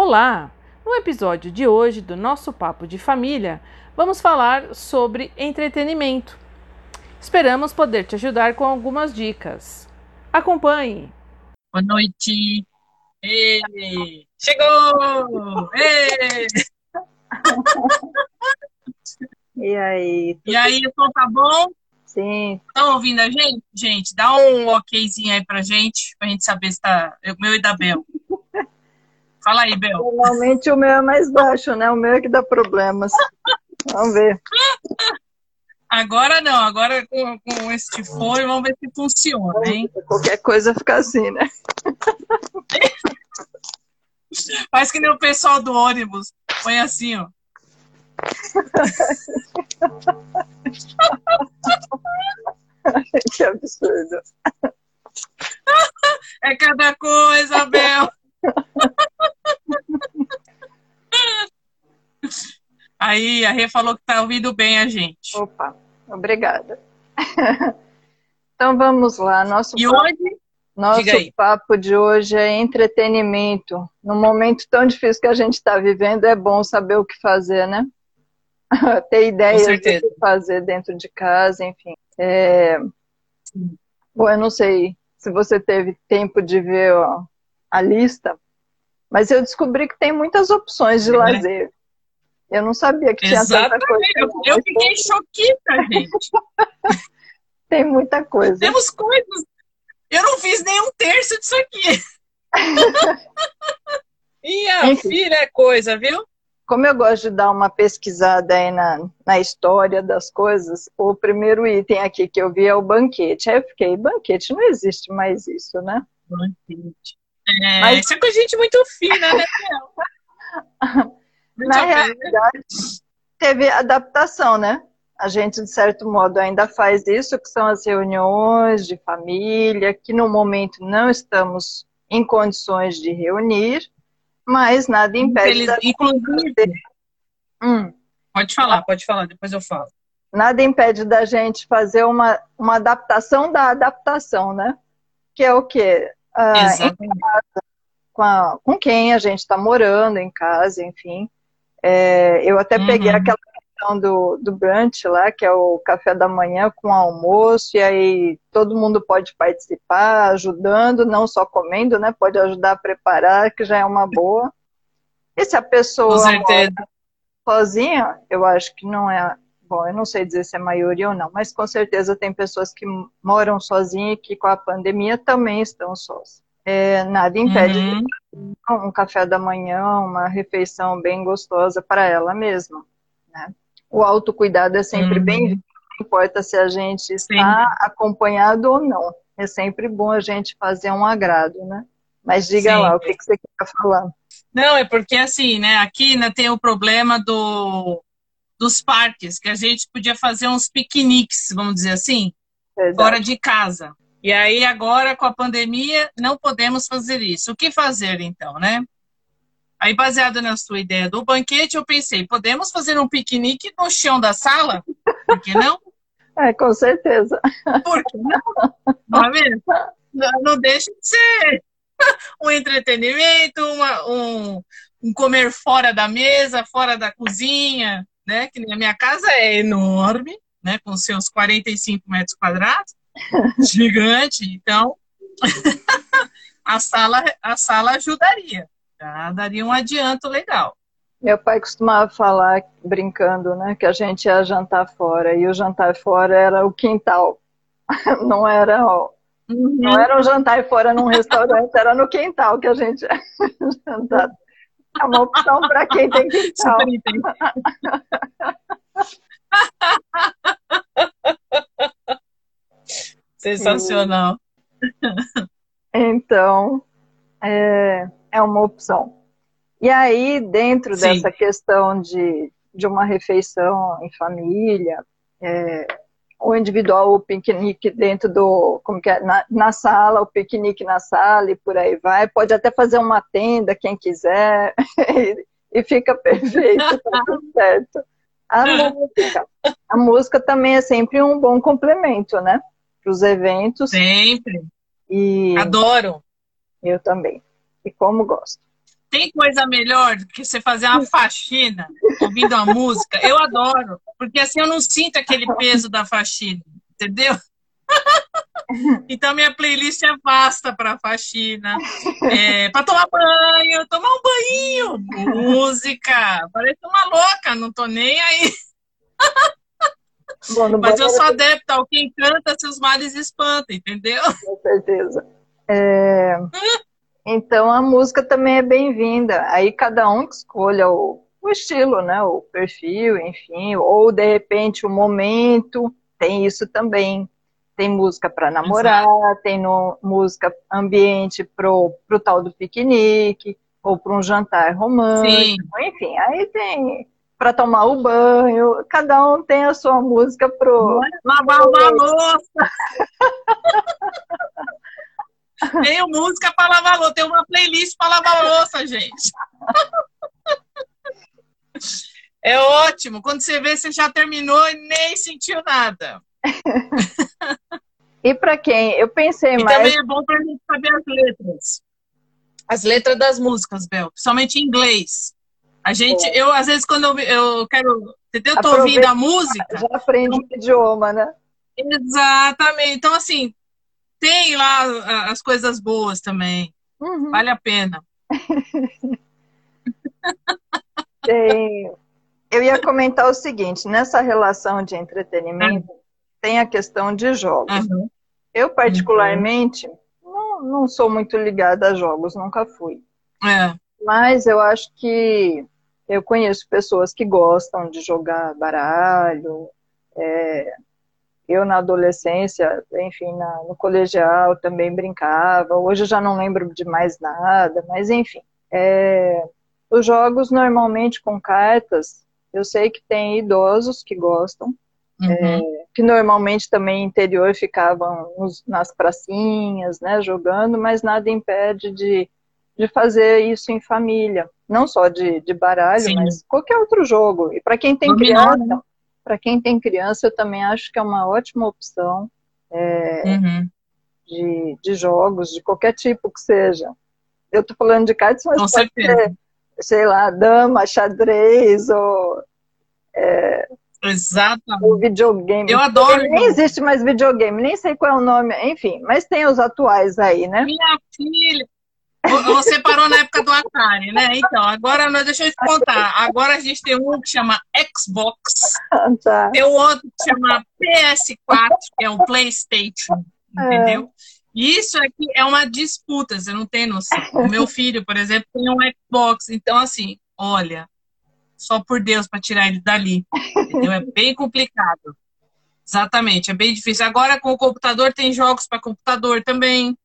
Olá! No episódio de hoje do nosso Papo de Família, vamos falar sobre entretenimento. Esperamos poder te ajudar com algumas dicas. Acompanhe! Boa noite! Ei, chegou! Ei. E aí? E aí, o som tá bom? Sim. Estão ouvindo a gente? Gente, dá um okzinho aí pra gente, pra gente saber se tá. O meu e da Bel. Fala aí, Bel. Normalmente o meu é mais baixo, né? O meu é que dá problemas. Vamos ver. Agora não, agora com, com este fone, vamos ver se funciona, hein? Qualquer coisa fica assim, né? Faz que nem o pessoal do ônibus. Põe assim, ó. que absurdo. É cada coisa, Bel. Aí, a Rê falou que tá ouvindo bem a gente. Opa, obrigada. Então vamos lá. Nosso E papo, hoje, nosso papo de hoje é entretenimento. Num momento tão difícil que a gente está vivendo, é bom saber o que fazer, né? Ter ideias do que fazer dentro de casa, enfim. É... Bom, eu não sei se você teve tempo de ver ó, a lista, mas eu descobri que tem muitas opções de É. lazer. Eu não sabia que tinha tanta coisa. exatamente. Eu, eu fiquei choquita, gente. Tem muita coisa. Temos coisas. Eu não fiz nem um terço disso aqui. Minha Enfim. filha é coisa, viu? Como eu gosto de dar uma pesquisada aí na, na história das coisas, o primeiro item aqui que eu vi é o banquete. Aí eu fiquei, banquete, não existe mais isso, né? É, Mas- Isso é com a gente muito fina, né, Na realidade, teve adaptação, né? A gente, de certo modo, ainda faz isso, que são as reuniões de família, que no momento não estamos em condições de reunir, mas nada impede Infeliz- Inclusive, Hum. pode falar, pode falar, depois eu falo. nada impede da gente fazer uma, uma adaptação da adaptação, né? Que é o quê? Ah, Exatamente. com, a- com quem a gente está morando em casa, enfim. É, eu até Uhum. peguei aquela questão do, do brunch lá, que é o café da manhã com almoço, e aí todo mundo pode participar, ajudando, não só comendo, né? Pode ajudar a preparar, que já é uma boa. E se a pessoa sozinha, eu acho que não é. Bom, eu não sei dizer se é maioria ou não, mas com certeza tem pessoas que moram sozinhas e que com a pandemia também estão sós. É, nada impede Uhum. um café da manhã, uma refeição bem gostosa para ela mesma. Né? O autocuidado é sempre Uhum. bem-vindo, não importa se a gente está acompanhado ou não. É sempre bom a gente fazer um agrado, né? Mas diga Sim. lá, o que, que você quer falar? Não, é porque assim, né? Aqui né, tem o problema do, dos parques, que a gente podia fazer uns piqueniques, vamos dizer assim, Verdade. fora de casa. E aí, agora, com a pandemia, não podemos fazer isso. O que fazer, então, né? Aí, baseado na sua ideia do banquete, eu pensei, podemos fazer um piquenique no chão da sala? Por que não? É, com certeza. Por que não? Tá vendo? Não deixa de ser um entretenimento, uma- um, um comer fora da mesa, fora da cozinha, né? Que a minha casa é enorme, né? Com seus 45 metros quadrados, gigante. Então, a sala, a sala ajudaria. Já daria um adianto legal. Meu pai costumava falar, brincando, né, que a gente ia jantar fora, e o jantar fora era o quintal. Não era, ó, não era um jantar fora num restaurante, era no quintal que a gente ia jantar. É uma opção para quem tem quintal. Sensacional. Então, é, é uma opção. E aí, dentro Sim. dessa questão de, de uma refeição em família, é, o individual, o piquenique dentro do, como que é, na, na sala, o piquenique na sala e por aí vai. Pode até fazer uma tenda, quem quiser, e, e fica perfeito, tá tudo certo. A música. A música também é sempre um bom complemento, né? Para os eventos. Sempre. E Adoro. eu também. E como gosto. Tem coisa melhor do que você fazer uma faxina ouvindo a música? Eu adoro, porque assim eu não sinto aquele peso da faxina, entendeu? Então minha playlist é vasta para faxina, é, para tomar banho, tomar um banho, música. Parece uma louca, não tô nem aí. Bom, Mas eu sou adepta ao que encanta, seus males espanta, entendeu? Com certeza. É... Então a música também é bem-vinda. Aí cada um que escolha o, o estilo, né? O perfil, enfim, ou de repente o momento, tem isso também. Tem música para namorar, Exato. tem no, música ambiente pro, pro tal do piquenique, ou para um jantar romântico, Sim. enfim, aí tem para tomar o banho, cada um tem a sua música pro. Lavar uma louça! Tenho música para lavar louça, tem uma playlist para lavar louça, gente. É ótimo. Quando você vê, você já terminou e nem sentiu nada. e para quem? Eu pensei e mais. também é bom para a gente saber as letras. As letras das músicas, Bel, principalmente em inglês. A gente, é. eu às vezes quando eu, eu quero, entendeu? Eu tô ouvindo a música. Já aprende o idioma, né? Exatamente. Então assim, tem lá as coisas boas também. Uhum. Vale a pena. tem. Eu ia comentar o seguinte, nessa relação de entretenimento, uhum. tem a questão de jogos. Uhum. Eu, particularmente, não, não sou muito ligada a jogos, nunca fui. É. Mas eu acho que eu conheço pessoas que gostam de jogar baralho. É, eu, na adolescência, enfim, na, no colegial também brincava. Hoje eu já não lembro de mais nada, mas enfim. É, os jogos, normalmente com cartas, eu sei que tem idosos que gostam, uhum. é, que normalmente também interior ficavam nos, nas pracinhas, né, jogando, mas nada impede de de fazer isso em família, não só de, de baralho, Sim. mas qualquer outro jogo. E para quem tem criança, né? Para quem tem criança, eu também acho que é uma ótima opção é, uhum. de, de jogos de qualquer tipo que seja. Eu estou falando de cartas, mas Com pode certeza. ser, sei lá, dama, xadrez ou é, Exatamente. O videogame. Eu adoro. Nem existe mais videogame, nem sei qual é o nome, enfim, mas tem os atuais aí, né? Minha filha, você parou na época do Atari, né? Então, agora deixa eu te contar. Agora a gente tem um que chama Xbox, tá. tem outro que chama PS4, que é o PlayStation, entendeu? É. Isso aqui é uma disputa, você não tem noção. O meu filho, por exemplo, tem um Xbox, então assim, olha, só por Deus para tirar ele dali, entendeu? É bem complicado. Exatamente, é bem difícil. Agora com o computador tem jogos para computador também.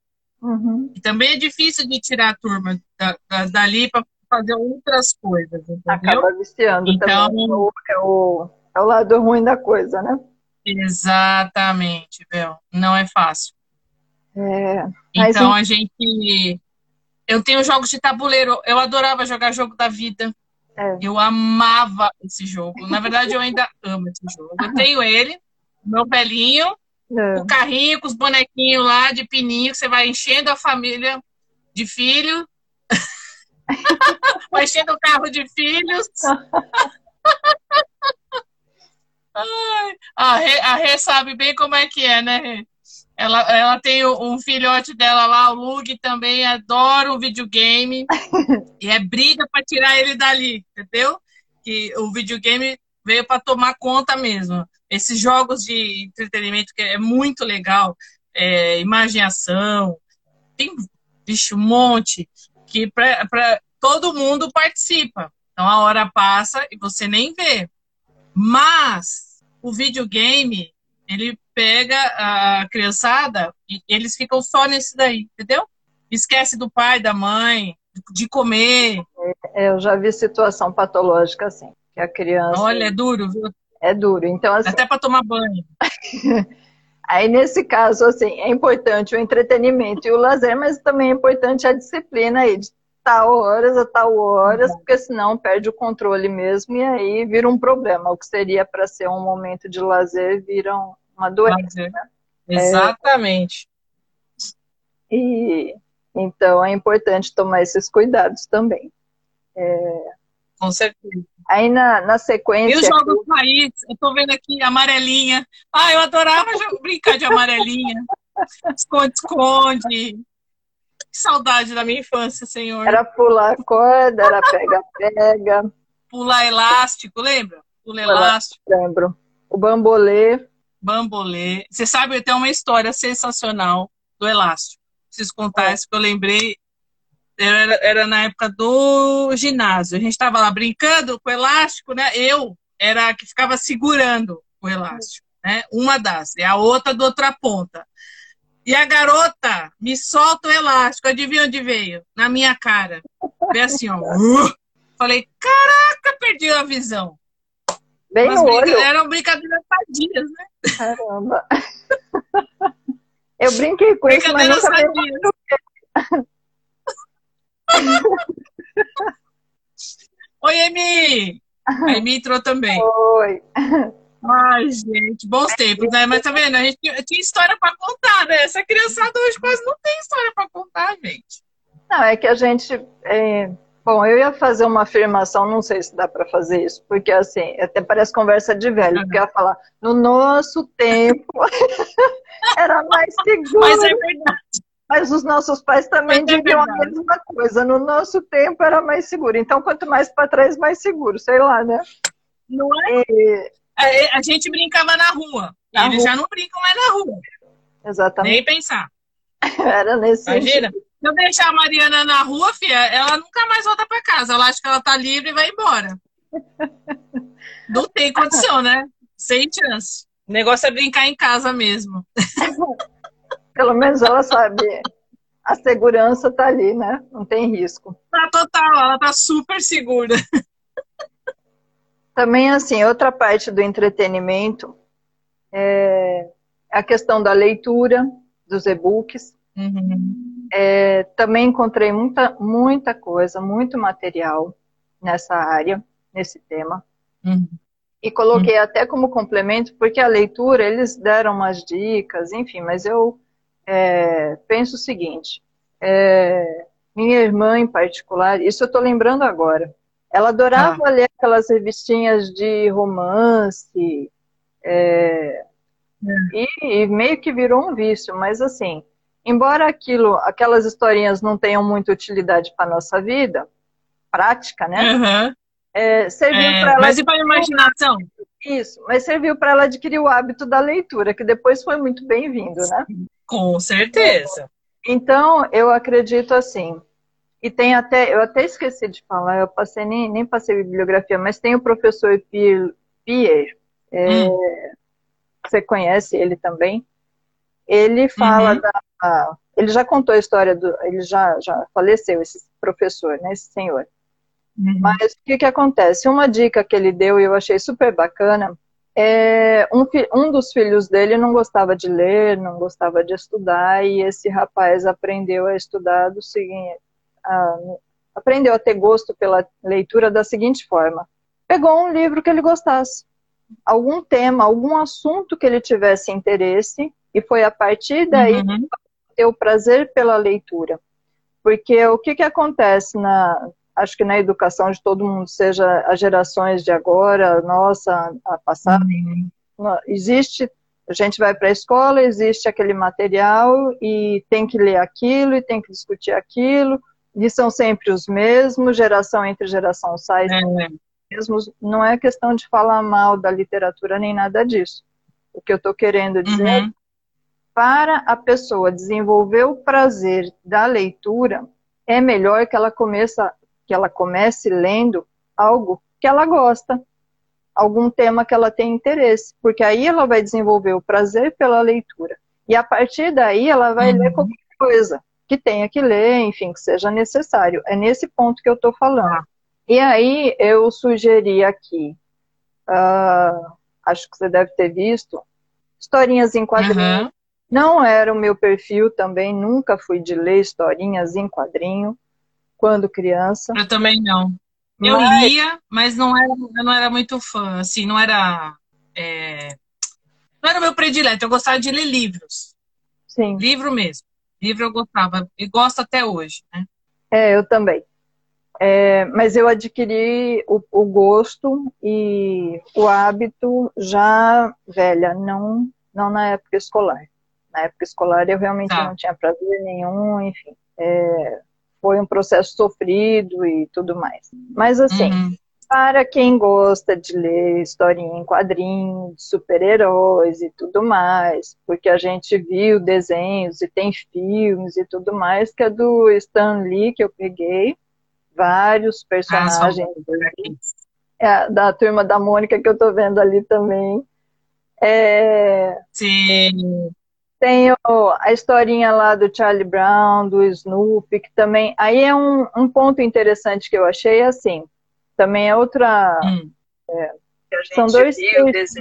Uhum. E também é difícil de tirar a turma da, da, dali para fazer outras coisas, entendeu? Acaba viciando então, também. É o, é o lado ruim da coisa, né? Exatamente, Bel. Não é fácil. É, então a gente. Eu tenho jogos de tabuleiro. Eu adorava jogar jogo da vida. É. Eu amava esse jogo. Na verdade, eu ainda amo esse jogo. Eu tenho ele, meu velhinho, é. O carrinho com os bonequinhos lá de pininho, que você vai enchendo a família de filho. vai enchendo o carro de filhos. Ai, a, Rê, a Rê sabe bem como é que é, né, Rê? Ela, ela tem um filhote dela lá, o Lug, também adora o videogame. e é briga para tirar ele dali, entendeu? Que o videogame veio para tomar conta mesmo esses jogos de entretenimento que é muito legal, é, imaginação, tem bicho, um monte, que pra, todo mundo participa. Então a hora passa e você nem vê. Mas o videogame, ele pega a criançada e eles ficam só nesse daí, entendeu? Esquece do pai, da mãe, de comer. É, eu já vi situação patológica assim, que a criança. Olha, é duro, viu? É duro. Então, assim, Até para tomar banho. Aí, nesse caso, assim, é importante o entretenimento e o lazer, mas também é importante a disciplina aí, de tal horas a tal horas, uhum. porque senão perde o controle mesmo e aí vira um problema. O que seria para ser um momento de lazer vira uma doença. Né? Exatamente. É, e então é importante tomar esses cuidados também. com certeza. Aí na, na sequência. E os jogos raiz, eu tô vendo aqui amarelinha. Ah, eu adorava brincar de amarelinha. Esconde-esconde. Que saudade da minha infância, senhor. Era pular corda, era pega-pega. Pular elástico, lembra? Pular elástico. Lembro. O bambolê. Bambolê. Você sabe, tem uma história sensacional do elástico. Preciso contar é. isso que eu lembrei. Era, era na época do ginásio. A gente estava lá brincando com o elástico, né? Eu era a que ficava segurando o elástico, né? Uma das, e a outra do outra ponta. E a garota me solta o elástico. Adivinha onde veio? Na minha cara. Veio assim, ó. Falei, caraca, perdi a visão. Bem no olho. Eram brincadeiras sadias, né? Caramba. Eu brinquei com isso, mas nunca sadias. Oi, Emi! A Emi entrou também. Oi. Ai, gente, bons tempos, né? Mas tá vendo? A gente tinha história para contar, né? Essa criançada hoje quase não tem história para contar, gente. Não, é que a gente. É... Bom, eu ia fazer uma afirmação, não sei se dá para fazer isso, porque assim, até parece conversa de velho, porque ia falar, no nosso tempo era mais seguro. Mas é verdade. Mas os nossos pais também é diziam a mesma coisa. No nosso tempo era mais seguro. Então, quanto mais para trás, mais seguro, sei lá, né? Não é? E a, gente brincava na rua. Na Eles rua. já não brincam mais na rua. Exatamente. Nem pensar. Era nesse Imagina. Sentido. Se eu deixar a Mariana na rua, filha, ela nunca mais volta para casa. Ela acha que ela tá livre e vai embora. não tem condição, né? Sem chance. O negócio é brincar em casa mesmo. Pelo menos ela sabe. A segurança tá ali, né? Não tem risco. Tá total, ela tá super segura. Também, assim, outra parte do entretenimento é a questão da leitura dos e-books. Uhum. É, também encontrei muita, muita coisa, muito material nessa área, nesse tema. Uhum. E coloquei uhum. até como complemento, porque a leitura, eles deram umas dicas, enfim, mas eu é, penso o seguinte: é, minha irmã em particular, isso eu estou lembrando agora, ela adorava ah. ler aquelas revistinhas de romance, é, é, e, e, meio que virou um vício, mas assim, embora aquilo, aquelas historinhas não tenham muita utilidade para nossa vida, prática, né? Uhum. É, serviu é, para ela. Mas e para a imaginação? Isso, mas serviu para ela adquirir o hábito da leitura, que depois foi muito bem-vindo, né? Com certeza. Então, eu acredito assim, e tem até, eu até esqueci de falar, eu passei, nem, nem passei bibliografia, mas tem o professor Pierre, Pierre é, hum. você conhece ele também? Ele fala uhum. da. Ele já contou a história do. Ele já, já faleceu, esse professor, né, esse senhor. Uhum. Mas o que, que acontece? Uma dica que ele deu e eu achei super bacana é, um, um dos filhos dele não gostava de ler, não gostava de estudar, e esse rapaz aprendeu a estudar do seguinte, a, aprendeu a ter gosto pela leitura da seguinte forma: pegou um livro que ele gostasse, algum tema, algum assunto que ele tivesse interesse, e foi a partir daí uhum. ter o prazer pela leitura. Porque o que, que acontece na, acho que na educação de todo mundo, seja as gerações de agora, nossa, a passada, uhum. existe, a gente vai para a escola, existe aquele material e tem que ler aquilo e tem que discutir aquilo, e são sempre os mesmos, geração entre geração sai é. mesmos. Não é questão de falar mal da literatura nem nada disso. O que eu estou querendo dizer é uhum. para a pessoa desenvolver o prazer da leitura, é melhor que ela começa, que ela comece lendo algo que ela gosta, algum tema que ela tem interesse, porque aí ela vai desenvolver o prazer pela leitura. E a partir daí ela vai uhum. ler qualquer coisa que tenha que ler, enfim, que seja necessário. É nesse ponto que eu estou falando. E aí eu sugeri aqui, uh, acho que você deve ter visto, historinhas em quadrinho. Uhum. Não era o meu perfil também, nunca fui de ler historinhas em quadrinho quando criança. Eu também não. Eu mas... lia, mas não era, eu não era muito fã, assim, não era. É... Não era o meu predileto, eu gostava de ler livros. Sim. Livro mesmo. Livro eu gostava, e gosto até hoje, né? É, eu também. É, mas eu adquiri o, o, gosto e o hábito já velha, não, não na época escolar. Na época escolar eu realmente tá. não tinha prazer nenhum, enfim. É, foi um processo sofrido e tudo mais. Mas assim, uhum. para quem gosta de ler historinha em quadrinhos, super-heróis e tudo mais, porque a gente viu desenhos e tem filmes e tudo mais, que é do Stan Lee que eu peguei, vários personagens ah, é, da turma da Mônica que eu tô vendo ali também. É... Sim. Tem a historinha lá do Charlie Brown, do Snoopy, que também. Aí é um, um ponto interessante que eu achei, assim. Também é outra. Hum. É, são dois perfis,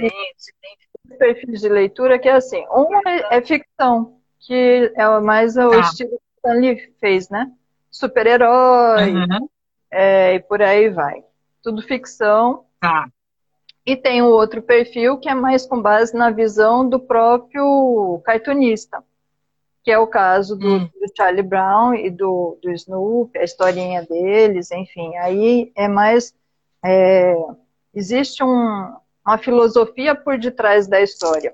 perfis de leitura que é assim. Um é, é ficção, que é mais o ah. estilo que Stanley fez, né? Super-herói, uhum. é, e por aí vai. Tudo ficção. Tá. E tem o outro perfil que é mais com base na visão do próprio cartunista, que é o caso do, hum. do Charlie Brown e do, do Snoopy, a historinha deles, enfim. Aí é mais. É, existe um, uma filosofia por detrás da história.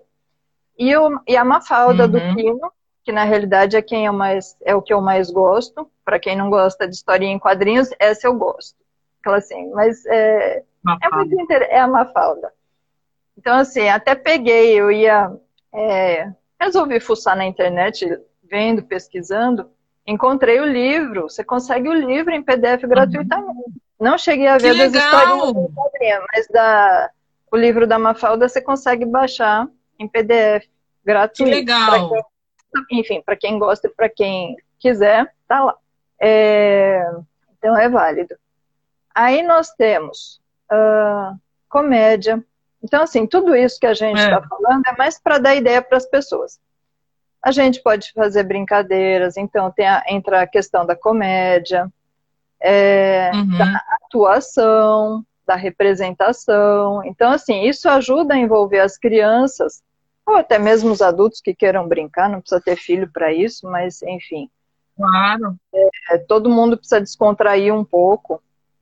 E, e a Mafalda uhum. do Quino, que na realidade é quem eu mais é o que eu mais gosto. Para quem não gosta de historinha em quadrinhos, essa eu gosto. Aquela assim, mas é, é muito inter... é a Mafalda. Então, assim, até peguei, eu ia. É, resolvi fuçar na internet, vendo, pesquisando, encontrei o livro. Você consegue o livro em PDF uhum. gratuitamente. Não cheguei a ver das histórias mas da, o livro da Mafalda você consegue baixar em PDF gratuito. Que legal! Pra quem, enfim, para quem gosta e para quem quiser, tá lá. É, então é válido. Aí nós temos uh, comédia. Então, assim, tudo isso que a gente está é. falando é mais para dar ideia para as pessoas. A gente pode fazer brincadeiras, então tem a, entra a questão da comédia, é, uhum. da atuação, da representação. Então, assim, isso ajuda a envolver as crianças, ou até mesmo os adultos que queiram brincar, não precisa ter filho para isso, mas enfim. Claro. É, todo mundo precisa descontrair um pouco.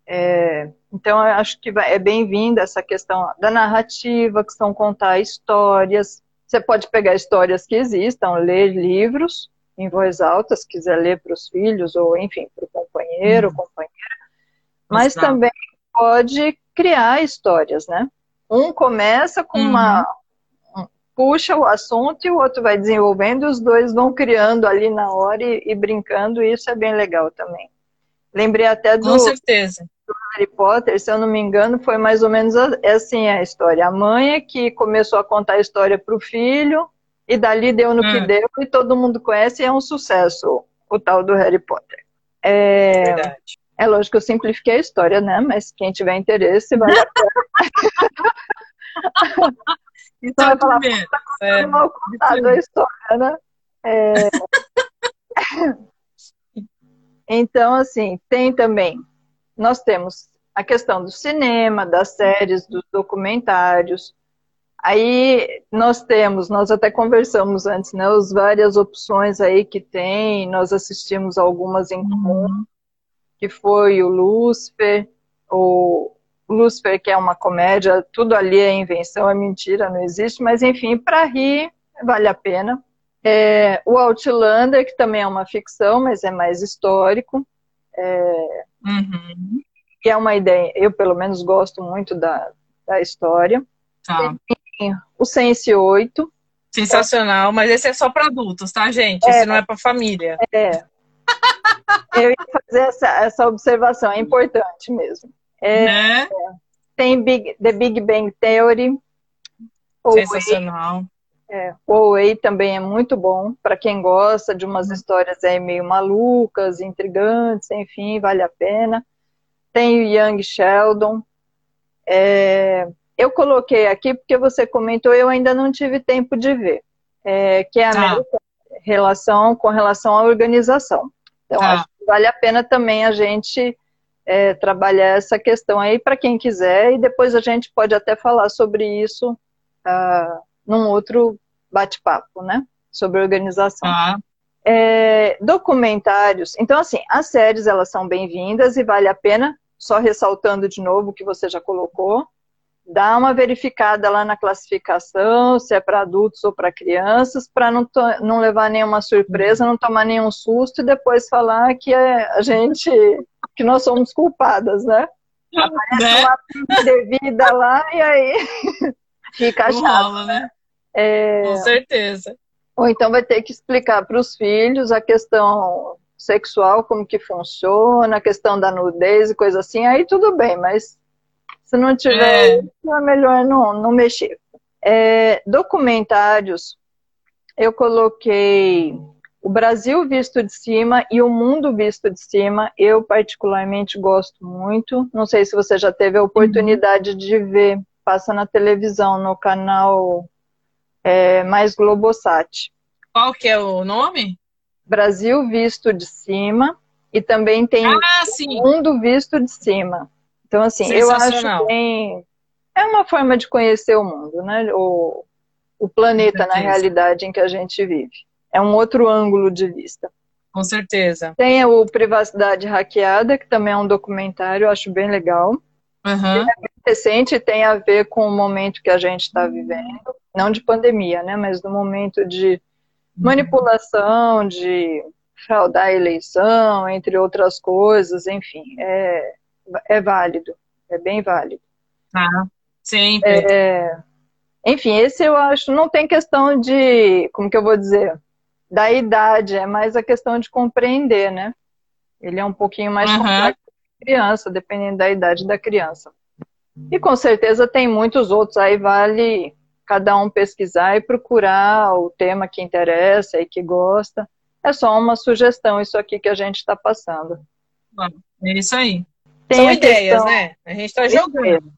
É, então, eu acho que é bem-vinda essa questão da narrativa, que são contar histórias. Você pode pegar histórias que existam, ler livros em voz alta, se quiser ler para os filhos, ou enfim, para o companheiro, uhum. companheira. Mas Exato. também pode criar histórias, né? Um começa com uhum. uma. puxa o assunto e o outro vai desenvolvendo, e os dois vão criando ali na hora e, e brincando, e isso é bem legal também. Lembrei até do. Com certeza Harry Potter, se eu não me engano, foi mais ou menos assim a história. A mãe é que começou a contar a história para o filho, e dali deu no hum. que deu, e todo mundo conhece, e é um sucesso o tal do Harry Potter. É, Verdade. é lógico que eu simplifiquei a história, né? Mas quem tiver interesse, a pena. então, vai falar, tá é, mal contado a história, né? É... então, assim, tem também nós temos a questão do cinema, das séries, dos documentários. Aí nós temos, nós até conversamos antes, né, as várias opções aí que tem, nós assistimos algumas em comum, uhum. que foi o Lúcifer, o Lúcifer que é uma comédia, tudo ali é invenção, é mentira, não existe, mas enfim, para rir vale a pena. É, o Outlander, que também é uma ficção, mas é mais histórico. É, uhum. Que é uma ideia, eu pelo menos gosto muito da, da história. Tá. Tem o Sense 8. Sensacional, é. mas esse é só para adultos, tá, gente? É, esse não é para família. É. eu ia fazer essa, essa observação, é importante mesmo. É, né? Tem Big, The Big Bang Theory. Sensacional. É, o Way também é muito bom para quem gosta de umas histórias aí meio malucas, intrigantes, enfim, vale a pena. Tem o Young Sheldon. É, eu coloquei aqui porque você comentou, eu ainda não tive tempo de ver, é, que é a ah. relação com relação à organização. Então, ah. acho que vale a pena também a gente é, trabalhar essa questão aí para quem quiser, e depois a gente pode até falar sobre isso. Uh, num outro bate-papo, né? Sobre organização. Ah. É, documentários. Então, assim, as séries elas são bem-vindas e vale a pena, só ressaltando de novo o que você já colocou, dá uma verificada lá na classificação, se é para adultos ou para crianças, para não, não levar nenhuma surpresa, não tomar nenhum susto e depois falar que é a gente, que nós somos culpadas, né? Aparece né? uma devida lá e aí fica chato. né? É... Com certeza. Ou então vai ter que explicar para os filhos a questão sexual, como que funciona, a questão da nudez e coisa assim, aí tudo bem, mas se não tiver, é, é melhor não, não mexer. É, documentários, eu coloquei o Brasil visto de cima e o mundo visto de cima. Eu particularmente gosto muito. Não sei se você já teve a oportunidade uhum. de ver, passa na televisão, no canal é, mais Globosat. Qual que é o nome? Brasil Visto de Cima e também tem ah, Mundo Visto de Cima. Então, assim, eu acho que é uma forma de conhecer o mundo, né? O, o planeta, na realidade, em que a gente vive. É um outro ângulo de vista. Com certeza. Tem o Privacidade Hackeada, que também é um documentário, eu acho bem legal. Uhum. Recente, tem a ver com o momento que a gente está vivendo não de pandemia, né, mas do momento de manipulação, de fraudar a eleição, entre outras coisas, enfim, é, é válido, é bem válido. Ah, sempre. É, enfim, esse eu acho, não tem questão de, como que eu vou dizer, da idade, é mais a questão de compreender, né? Ele é um pouquinho mais uhum. complexo que criança, dependendo da idade da criança. E com certeza tem muitos outros, aí vale cada um pesquisar e procurar o tema que interessa e que gosta. É só uma sugestão, isso aqui que a gente está passando. É isso aí. Tem são ideias, questão... né? A gente está jogando.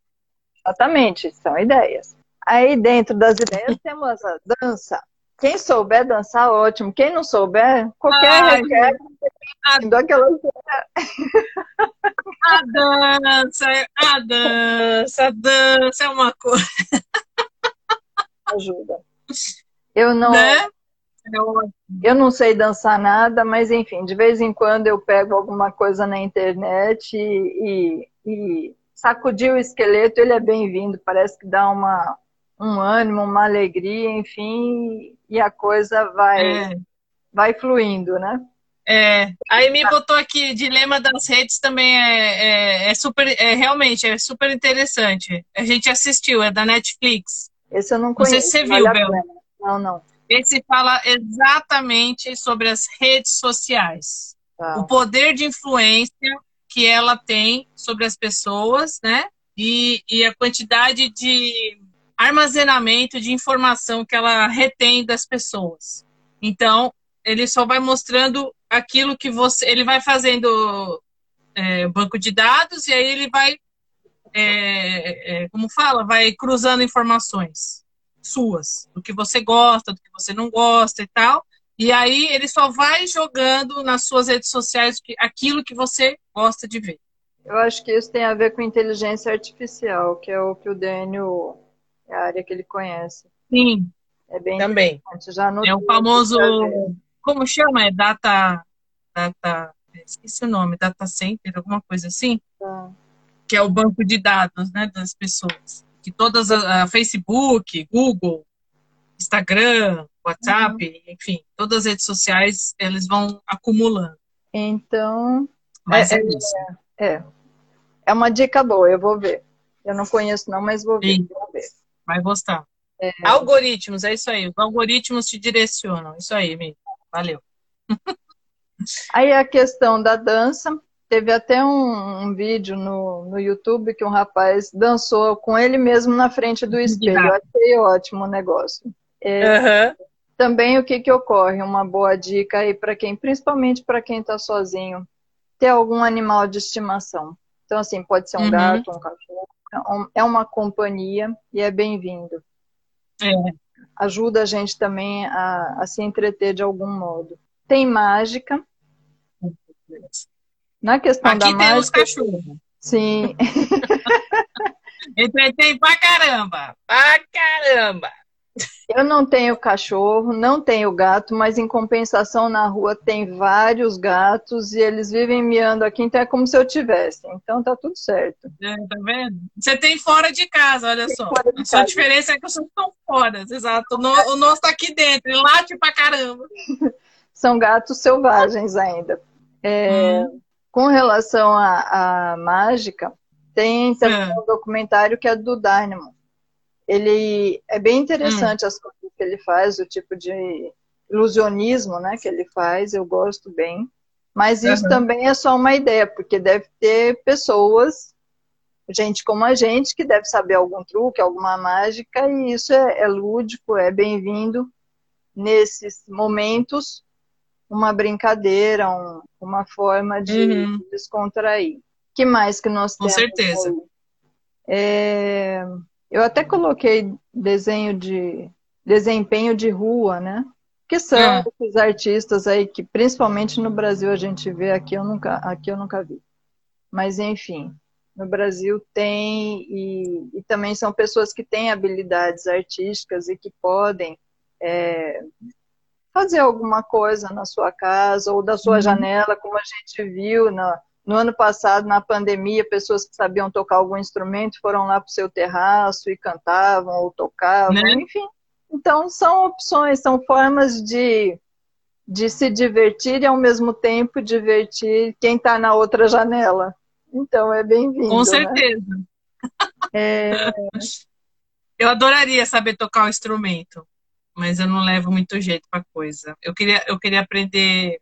Exatamente, são ideias. Aí dentro das ideias temos a dança. Quem souber dançar, ótimo. Quem não souber, qualquer requer. A... A dança, a dança, a dança é uma coisa ajuda. Eu não. Né? Eu não sei dançar nada, mas enfim, de vez em quando eu pego alguma coisa na internet e, e, e sacudir o esqueleto, ele é bem-vindo, parece que dá uma, um ânimo, uma alegria, enfim, e a coisa vai, é. vai fluindo, né? É, aí me botou aqui, dilema das redes também é, é, é super, é, realmente, é super interessante. A gente assistiu, é da Netflix. Esse eu não conheço. Não sei se você viu, Bel. Não, não. Esse fala exatamente sobre as redes sociais. Tá. O poder de influência que ela tem sobre as pessoas, né? E, e a quantidade de armazenamento de informação que ela retém das pessoas. Então, ele só vai mostrando aquilo que você. Ele vai fazendo é, banco de dados e aí ele vai é, é, como fala, vai cruzando informações suas, do que você gosta, do que você não gosta e tal. E aí ele só vai jogando nas suas redes sociais aquilo que você gosta de ver. Eu acho que isso tem a ver com inteligência artificial, que é o que o Daniel é a área que ele conhece. Sim. É bem também. Já é o famoso como chama? É data data esqueci o nome, data center, alguma coisa assim? Tá que é o banco de dados né, das pessoas. Que todas, a, a Facebook, Google, Instagram, WhatsApp, uhum. enfim, todas as redes sociais, eles vão acumulando. Então, mas é, é, isso. É, é uma dica boa, eu vou ver. Eu não conheço não, mas vou ver. Vou ver. Vai gostar. É. Algoritmos, é isso aí. Os algoritmos te direcionam. Isso aí, Mi. Valeu. Aí a questão da dança, Teve até um, um, vídeo no, no YouTube que um rapaz dançou com ele mesmo na frente do espelho. Eu achei ótimo o negócio. É, uhum. Também o que, que ocorre? Uma boa dica aí para quem, principalmente para quem está sozinho, ter algum animal de estimação. Então, assim, pode ser um uhum. gato, um cachorro. É uma companhia e é bem-vindo. É. Ajuda a gente também a, a se entreter de algum modo. Tem mágica. Na questão Aqui da tem mágica, os cachorros. Sim. Entretei pra caramba. Pra caramba. Eu não tenho cachorro, não tenho gato, mas em compensação na rua tem vários gatos e eles vivem miando aqui, então é como se eu tivesse. Então tá tudo certo. É, tá vendo? Você tem fora de casa, olha tem só. A casa. sua diferença é que vocês estão fora, exato. O, o nosso tá aqui dentro, ele late pra caramba. São gatos selvagens ainda. É, hum. Com relação à mágica, tem também é. um documentário que é do Dynamo ele é bem interessante hum. as coisas que ele faz, o tipo de ilusionismo, né, que ele faz, eu gosto bem. Mas isso uhum. também é só uma ideia, porque deve ter pessoas, gente como a gente, que deve saber algum truque, alguma mágica, e isso é, é lúdico, é bem-vindo nesses momentos, uma brincadeira, um, uma forma de uhum. descontrair. que mais que nós temos? Com certeza. É, eu até coloquei desenho de desempenho de rua, né? Que são é. esses artistas aí que principalmente no Brasil a gente vê, aqui eu nunca, aqui eu nunca vi. Mas enfim, no Brasil tem e, e também são pessoas que têm habilidades artísticas e que podem é, fazer alguma coisa na sua casa ou da sua uhum. janela, como a gente viu na, no ano passado, na pandemia, pessoas que sabiam tocar algum instrumento foram lá para o seu terraço e cantavam ou tocavam, né? enfim. Então, são opções, são formas de, de se divertir e, ao mesmo tempo, divertir quem está na outra janela. Então, é bem-vindo. Com né? certeza. Né? É... Eu adoraria saber tocar um instrumento, mas eu não levo muito jeito para coisa. Eu queria, eu queria aprender.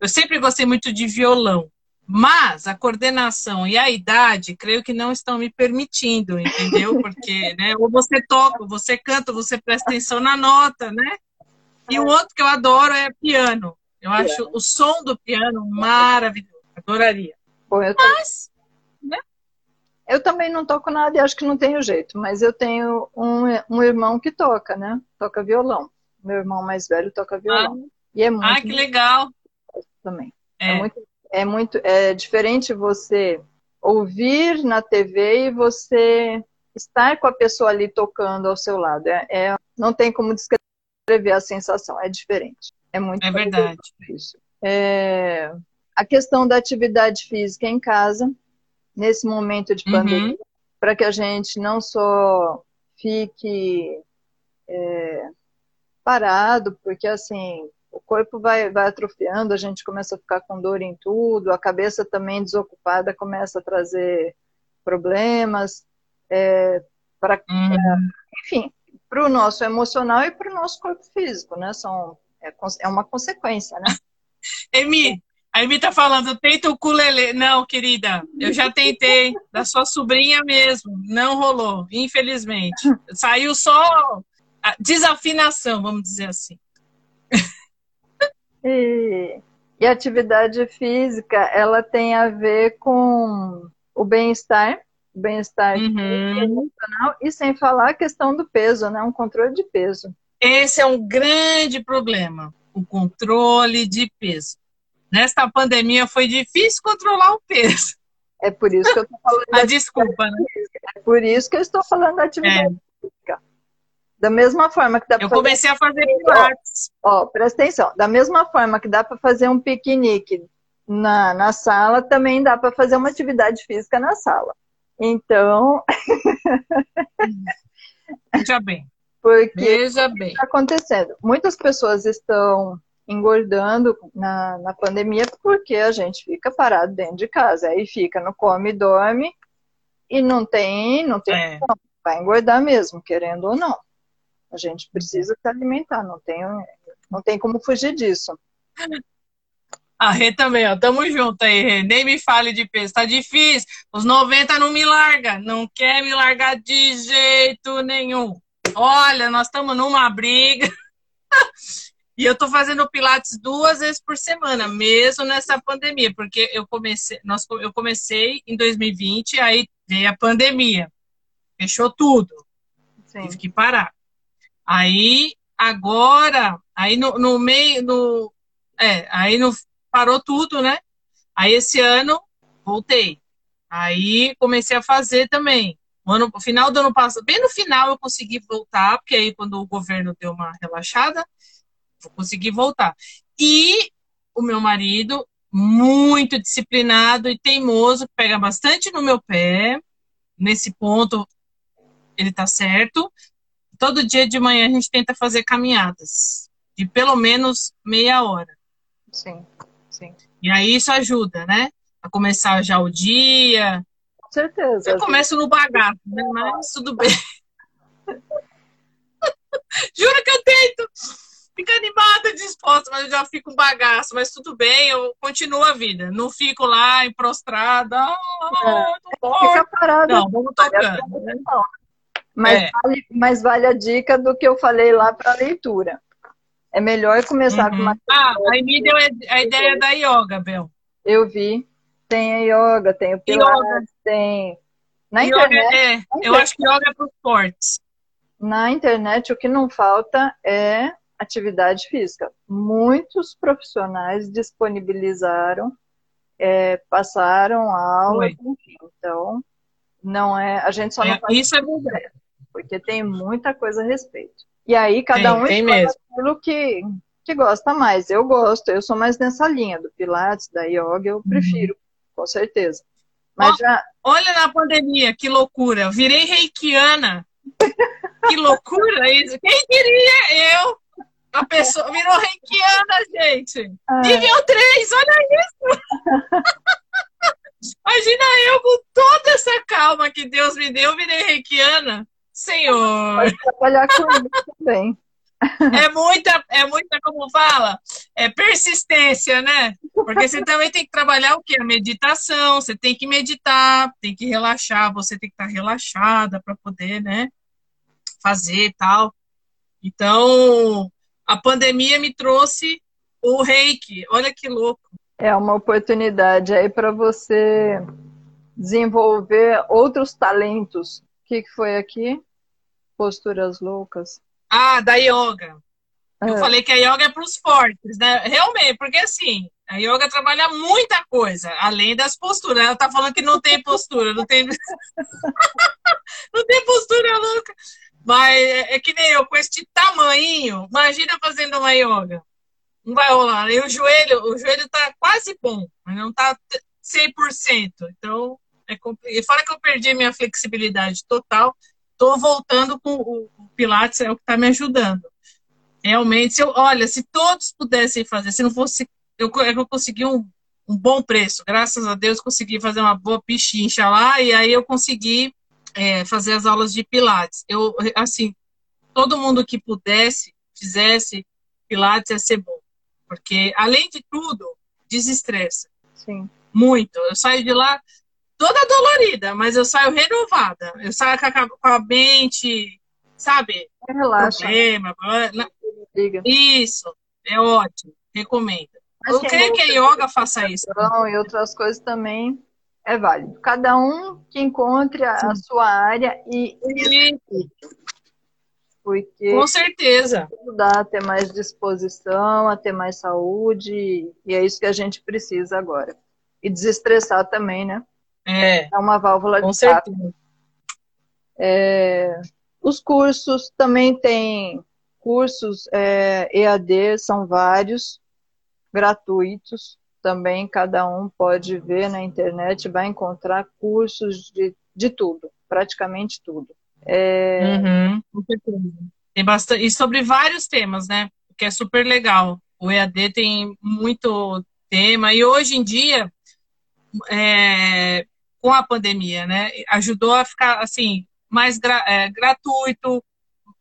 Eu sempre gostei muito de violão. Mas a coordenação e a idade, creio que não estão me permitindo, entendeu? Porque, né, ou você toca, ou você canta, ou você presta atenção na nota, né? E o outro que eu adoro é piano. Eu acho o som do piano maravilhoso. Adoraria. Bom, eu mas, né? Eu também não toco nada e acho que não tenho jeito, mas eu tenho um, um irmão que toca, né? Toca violão. Meu irmão mais velho toca violão. Ah, e é muito. Ah, que legal! Também. É, é muito é muito é diferente você ouvir na TV e você estar com a pessoa ali tocando ao seu lado. É, é não tem como descrever a sensação, é diferente. É muito É verdade. Isso. É, a questão da atividade física em casa, nesse momento de uhum. pandemia, uhum. para que a gente não só fique é, parado, porque assim, o corpo vai, vai atrofiando, a gente começa a ficar com dor em tudo, a cabeça também desocupada começa a trazer problemas, é, para, uhum. enfim, para o nosso emocional e para o nosso corpo físico, né? São, é, é uma consequência, né? Emi, a Emi tá falando, tenta o ukulele. Não, querida, eu já tentei, da sua sobrinha mesmo, não rolou, infelizmente. Saiu só desafinação, vamos dizer assim. E, e atividade física, ela tem a ver com o bem-estar, bem-estar uhum. emocional, e sem falar a questão do peso, né? Um controle de peso. Esse é um grande problema, o controle de peso. Nesta pandemia foi difícil controlar o peso. É por isso que eu estou falando. a desculpa, né? É por isso que eu estou falando da atividade é. Da mesma forma que dá para Eu comecei a fazer pilates. Ó, ó, presta atenção. Da mesma forma que dá para fazer um piquenique na, na sala, também dá para fazer uma atividade física na sala. Então. Veja bem. Porque Veja bem. está acontecendo? Muitas pessoas estão engordando na, na pandemia porque a gente fica parado dentro de casa. Aí fica no come e dorme e não tem, não tem é. vai engordar mesmo, querendo ou não. A gente precisa se alimentar, não tem, não tem como fugir disso. A Rê também, ó. Tamo junto aí, Rê. Nem me fale de peso. Tá difícil. Os 90 não me larga. Não quer me largar de jeito nenhum. Olha, nós estamos numa briga. e eu tô fazendo pilates duas vezes por semana, mesmo nessa pandemia, porque eu comecei, nós, eu comecei em 2020, aí veio a pandemia. Fechou tudo. Sim. Tive que parar. Aí, agora, aí no, no meio, no, é, aí no, parou tudo, né? Aí esse ano, voltei. Aí comecei a fazer também. No ano, no final do ano passado, bem no final eu consegui voltar, porque aí quando o governo deu uma relaxada, eu consegui voltar. E o meu marido, muito disciplinado e teimoso, pega bastante no meu pé. Nesse ponto, ele tá certo. Todo dia de manhã a gente tenta fazer caminhadas de pelo menos meia hora. Sim, sim. E aí isso ajuda, né? A começar já o dia, certeza. Eu começo no bagaço, né? Mas tudo bem. Juro que eu tento ficar animada, disposta, mas eu já fico um bagaço. Mas tudo bem, eu continuo a vida. Não fico lá prostrada. Ah, é, fica parada. Não, vamos tocando. Né? Mas, é. vale, mas vale a dica do que eu falei lá para a leitura. É melhor começar uhum. com uma. Ah, aí me deu a ideia da yoga, Bel. Eu vi. Tem a yoga, tem o pilates, tem... Na yoga internet, é, na eu acho que yoga é para os fortes. Na internet, o que não falta é atividade física. Muitos profissionais disponibilizaram, é, passaram aula, enfim. Então, não é, a gente só não é, faz isso é verdade. Porque tem muita coisa a respeito. E aí cada tem, um tem mesmo. aquilo que que gosta mais. Eu gosto, eu sou mais nessa linha do pilates, da yoga, eu uhum. prefiro com certeza. Mas já... Olha na pandemia, que loucura. Eu virei reikiana. que loucura isso. Quem diria eu? A pessoa virou reikiana, gente. Ah. Nível 3, olha isso. Imagina eu com toda essa calma que Deus me deu, virei reikiana. Senhor. Pode trabalhar comigo também. É muita, é muita, como fala, é persistência, né? Porque você também tem que trabalhar o que? A meditação, você tem que meditar, tem que relaxar, você tem que estar relaxada para poder, né? Fazer tal. Então, a pandemia me trouxe o reiki. Olha que louco. É uma oportunidade aí para você desenvolver outros talentos. Que, que foi aqui? Posturas loucas. Ah, da yoga. Eu é. falei que a yoga é para os fortes, né? Realmente, porque assim, a yoga trabalha muita coisa, além das posturas. Ela tá falando que não tem postura, não tem. não tem postura louca. Mas é, é que nem eu, com este tamanho, imagina fazendo uma yoga. Não vai rolar. E o joelho, o joelho tá quase bom, mas não tá 100%. Então, é complicado. E fora que eu perdi minha flexibilidade total, tô voltando com o Pilates, é o que está me ajudando. Realmente, se eu, olha, se todos pudessem fazer, se não fosse. Eu, eu consegui um, um bom preço, graças a Deus consegui fazer uma boa pichincha lá, e aí eu consegui é, fazer as aulas de Pilates. Eu, assim, todo mundo que pudesse, fizesse Pilates ia ser bom. Porque, além de tudo, desestressa. Sim. Muito. Eu saio de lá, toda dolorida, mas eu saio renovada. Eu saio com a, com a mente, sabe? Relaxa. Problema, isso, é ótimo, recomendo. Mas eu creio que a yoga faça isso. E outras coisas também é válido. Cada um que encontre a, a sua área e, e porque com certeza ajudar a ter mais disposição, a ter mais saúde, e é isso que a gente precisa agora. E desestressar também, né? É. É uma válvula Com de certeza. É, os cursos também tem cursos é, EAD, são vários, gratuitos também, cada um pode ver na internet, vai encontrar cursos de, de tudo, praticamente tudo. É... Uhum. Tem bastante, e sobre vários temas, né? Que é super legal. O EAD tem muito tema, e hoje em dia, é, com a pandemia, né? Ajudou a ficar assim mais gra é, gratuito,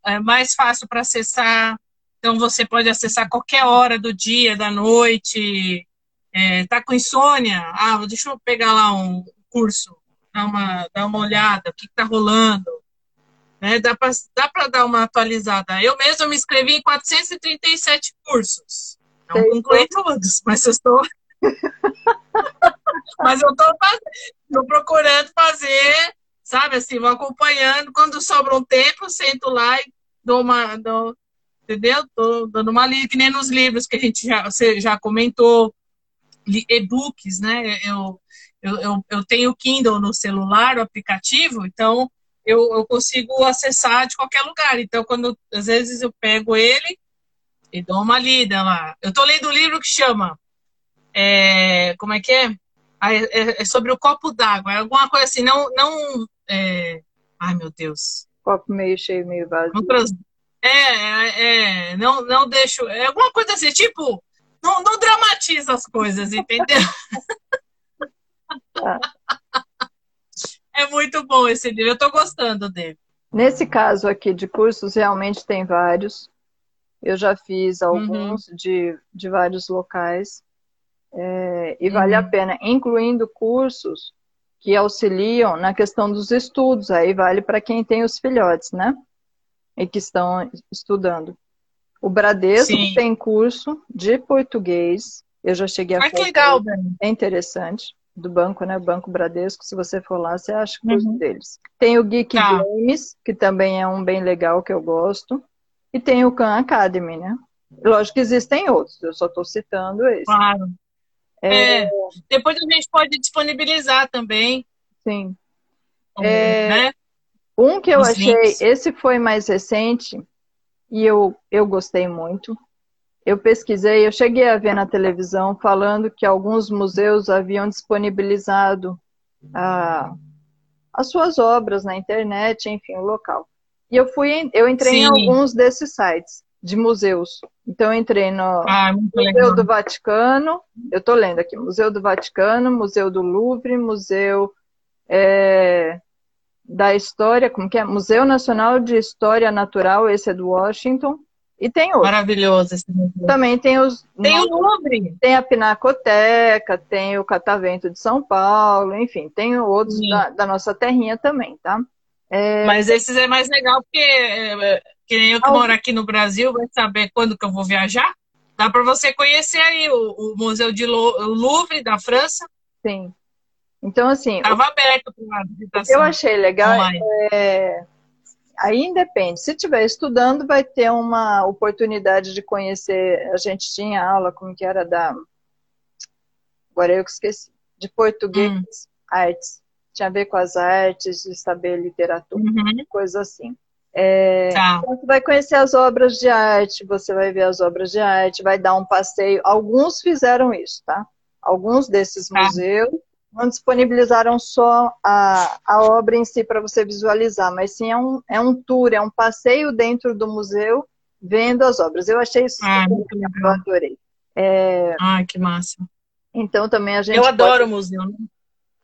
é, mais fácil para acessar. Então você pode acessar qualquer hora do dia, da noite. É, tá com insônia? Ah, deixa eu pegar lá um curso, dar uma, dar uma olhada, o que está rolando. Né? Dá para dá dar uma atualizada. Eu mesma me inscrevi em 437 cursos. Não concluí todos, mas eu estou. mas eu estou Estou procurando fazer, sabe assim, vou acompanhando. Quando sobra um tempo, sento lá e dou uma. Dou, entendeu? Tô dando uma lida, que nem nos livros que a gente já, você já comentou, e-books, né? Eu, eu, eu, eu tenho Kindle no celular, o aplicativo, então eu, eu consigo acessar de qualquer lugar. Então, quando às vezes eu pego ele e dou uma lida lá. Eu estou lendo um livro que chama. É, como é que é? É, é, sobre o copo d'água, é alguma coisa assim, não. não é... Ai, meu Deus. Copo meio cheio, meio vazio. É, é, é, não, não deixo. É alguma coisa assim, tipo, não, não dramatiza as coisas, entendeu? É muito bom esse livro, eu estou gostando dele. Nesse caso aqui de cursos, realmente tem vários. Eu já fiz uhum. alguns uhum. de, de vários locais. É, e vale uhum. a pena, incluindo cursos que auxiliam na questão dos estudos. Aí vale para quem tem os filhotes, né? E que estão estudando. O Bradesco Sim. tem curso de português. Eu já cheguei a fazer. Que legal, É interessante do banco, né? O Banco Bradesco, se você for lá, você acha o curso uhum. deles. Tem o Geek tá. Games, que também é um bem legal que eu gosto. E tem o Khan Academy, né? Lógico que existem outros, eu só estou citando esse. Claro. É... é... depois a gente pode disponibilizar também. Sim. É... Né? Um que eu Os achei, links. esse foi mais recente e eu, eu gostei muito, eu pesquisei, eu cheguei a ver na televisão falando que alguns museus haviam disponibilizado ah, as suas obras na internet, enfim, o local. E eu fui, eu entrei Sim. em alguns desses sites de museus. Então eu entrei no ah, Museu legal. do Vaticano, eu estou lendo aqui, Museu do Vaticano, Museu do Louvre, Museu é, da História, como que é? Museu Nacional de História Natural, esse é do Washington, e tem outros. Maravilhoso esse museu. Também tem os. Tem o Louvre. Tem a Pinacoteca, tem o Catavento de São Paulo, enfim, tem outros da, da, nossa terrinha também, tá? É... Mas esses é mais legal porque é, que nem eu que moro aqui no Brasil, vai saber quando que eu vou viajar. Dá para você conhecer aí o, o Museu de Louvre da França. Sim. Então, assim. Estava aberto para visitação. Eu achei legal. É, aí depende. Se estiver estudando, vai ter uma oportunidade de conhecer. A gente tinha aula, como que era da. Agora eu que esqueci. De português, hum. artes. Tinha a ver com as artes, de saber literatura, uhum. coisa assim. É, tá. Então, você vai conhecer as obras de arte, você vai ver as obras de arte, vai dar um passeio. Alguns fizeram isso, tá? Alguns desses tá. museus não disponibilizaram só a, a obra em si para você visualizar, mas sim é um, é um tour, é um passeio dentro do museu vendo as obras. Eu achei isso ah, muito legal, eu adorei. É... Ai, que massa. Então também a gente. Eu adoro o museu. Né?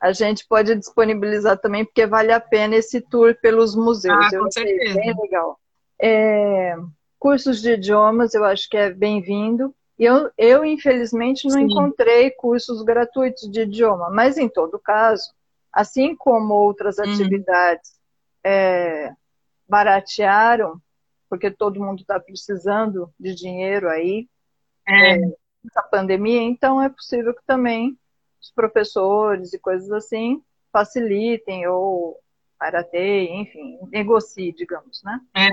A gente pode disponibilizar também, porque vale a pena esse tour pelos museus. Ah, eu com certeza. bem legal. É... Cursos de idiomas, eu acho que é bem-vindo. Eu, eu, infelizmente, não Sim. encontrei cursos gratuitos de idioma, mas, em todo caso, assim como outras uhum. atividades é, baratearam, porque todo mundo está precisando de dinheiro aí, é. é, pandemia, então é possível que também os professores e coisas assim facilitem ou barateiem, enfim, negociem, digamos, né? É,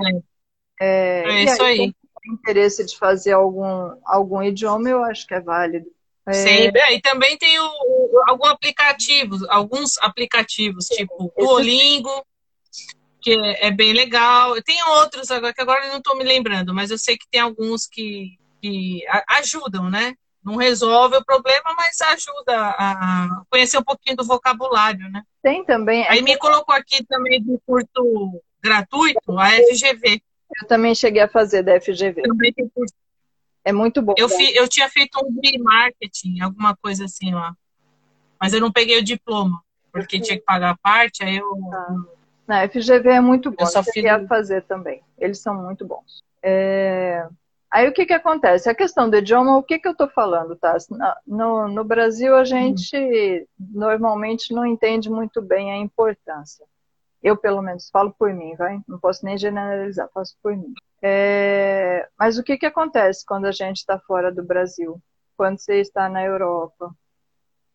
é, é isso aí. aí interesse de fazer algum, algum idioma, eu acho que é válido. É... Sim, e também tem o, algum aplicativo, alguns aplicativos, tipo Duolingo, que é, é, bem legal. Tem outros agora que agora eu não estou me lembrando, mas eu sei que tem alguns que, que ajudam, né? Não resolve o problema, mas ajuda a conhecer um pouquinho do vocabulário, né? Tem também. Aí me colocou aqui também de curso gratuito, a FGV. Eu também cheguei a fazer da FGV. Também tem curso. É muito bom. Eu, fi, eu tinha feito um de marketing, alguma coisa assim lá. Mas eu não peguei o diploma, porque tinha que pagar a parte, aí eu. Ah. Na FGV é muito bom. Eu só cheguei a fazer também. Eles são muito bons. É... Aí o que, que acontece? A questão do idioma, o que, que eu estou falando, tá? No, no Brasil, a gente hum. normalmente não entende muito bem a importância. Eu, pelo menos, falo por mim, vai? Não posso nem generalizar, faço por mim. É... Mas o que, que acontece quando a gente está fora do Brasil? Quando você está na Europa?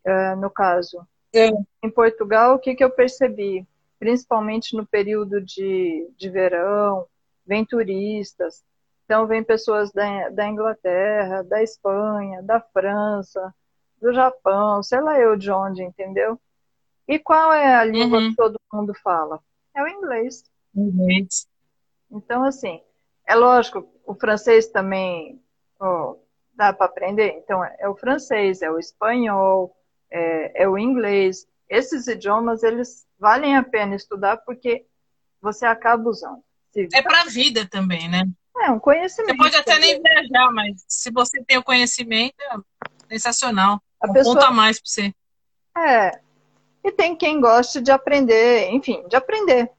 É, no caso, é. em Portugal, o que, que eu percebi? Principalmente no período de, de verão, vem turistas. Então, vem pessoas da, da Inglaterra, da Espanha, da França, do Japão, sei lá eu de onde, entendeu? E qual é a língua uhum. que todo mundo fala? é o inglês. Inglês. Então, assim, é lógico, o francês também dá para aprender. Então, é o francês, é o espanhol, é, é o inglês. Esses idiomas, eles valem a pena estudar porque você acaba usando. Se... É para a vida também, né? É um conhecimento. Você pode até nem viajar, mas se você tem o conhecimento, é sensacional. A um pessoa... ponto a mais para você. É. E tem quem goste de aprender, enfim, de aprender,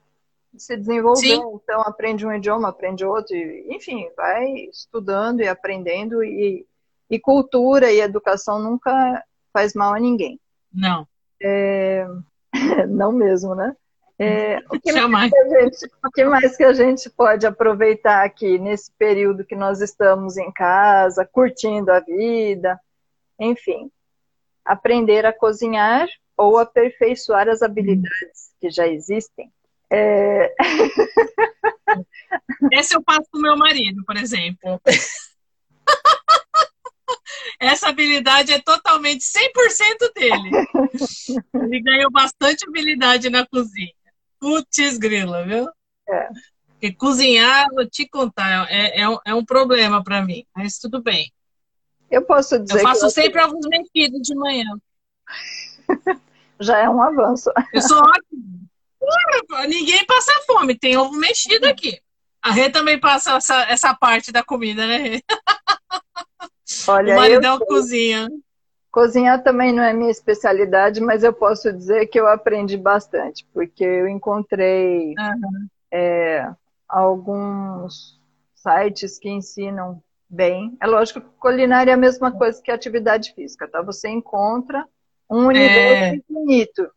de se desenvolver. Sim. Então, aprende um idioma, aprende outro, e, enfim, vai estudando e aprendendo. E, e cultura e educação nunca faz mal a ninguém. Não. É... Não mesmo, né? É, o, que mais que gente, o que mais que a gente pode aproveitar aqui nesse período que nós estamos em casa, curtindo a vida, enfim, aprender a cozinhar ou aperfeiçoar as habilidades que já existem. É... Esse eu passo com meu marido, por exemplo. Essa habilidade é totalmente 100% dele. Ele ganhou bastante habilidade na cozinha. Putz grila, viu? É. Porque cozinhar, vou te contar, é, é, um, é um problema para mim, mas tudo bem. Eu posso dizer. Eu faço sempre eu... ovos mexidos de manhã. Já é um avanço. Eu sou ótimo. Ninguém passa fome, tem ovo mexido aqui. A Rê também passa essa, essa parte da comida, né, Rê? Olha, o maridão cozinha. Cozinhar também não é minha especialidade, mas eu posso dizer que eu aprendi bastante, porque eu encontrei uhum. é, alguns sites que ensinam bem. É lógico que culinária é a mesma coisa que atividade física, tá? Você encontra um universo é. infinito.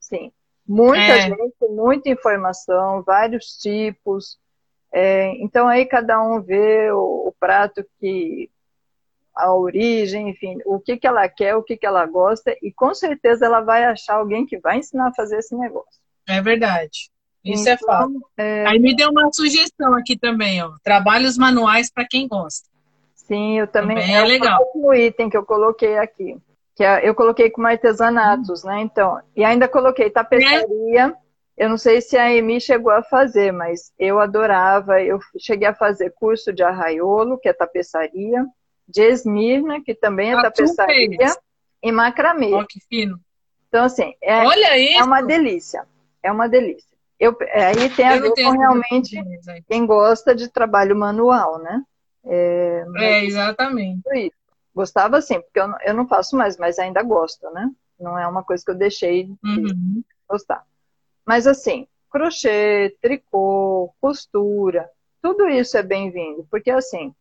Sim. Muita é. gente, muita informação, vários tipos. É, então aí cada um vê o, o prato que a origem, enfim, o que, que ela quer, o que, que ela gosta, e com certeza ela vai achar alguém que vai ensinar a fazer esse negócio. É verdade. Isso é então, é fato. É... Aí me deu uma sugestão aqui também, ó. Trabalhos manuais para quem gosta. Sim, eu também. também é, é legal. O item que eu coloquei aqui. Que é, eu coloquei com artesanatos, hum. né? Então, e ainda coloquei tapeçaria. É. Eu não sei se a Amy chegou a fazer, mas eu adorava. Eu cheguei a fazer curso de arraiolo, que é tapeçaria de Esmirna, que também é ah, tapeçaria, e macramê. Oh, que fino. Então, assim, é, Olha é uma delícia. É uma delícia. Eu, é, aí tem a ver com realmente quem gosta de trabalho manual, né? É, é exatamente. Gostava sim, porque eu, eu não faço mais, mas ainda gosto, né? Não é uma coisa que eu deixei de uhum. gostar. Mas assim, crochê, tricô, costura, tudo isso é bem-vindo, porque assim,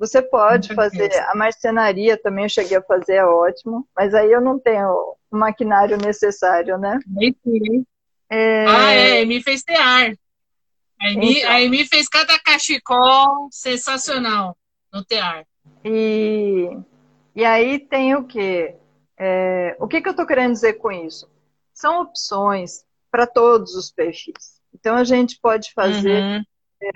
você pode fazer a marcenaria também, eu cheguei a fazer, é ótimo, mas aí eu não tenho o maquinário necessário, né? É... Ah, é, a Amy fez tear. A Amy, então. a Amy fez cada cachecol sensacional no tear. E, e aí tem o quê? É, o que, que eu estou querendo dizer com isso? São opções para todos os perfis. Então a gente pode fazer uhum.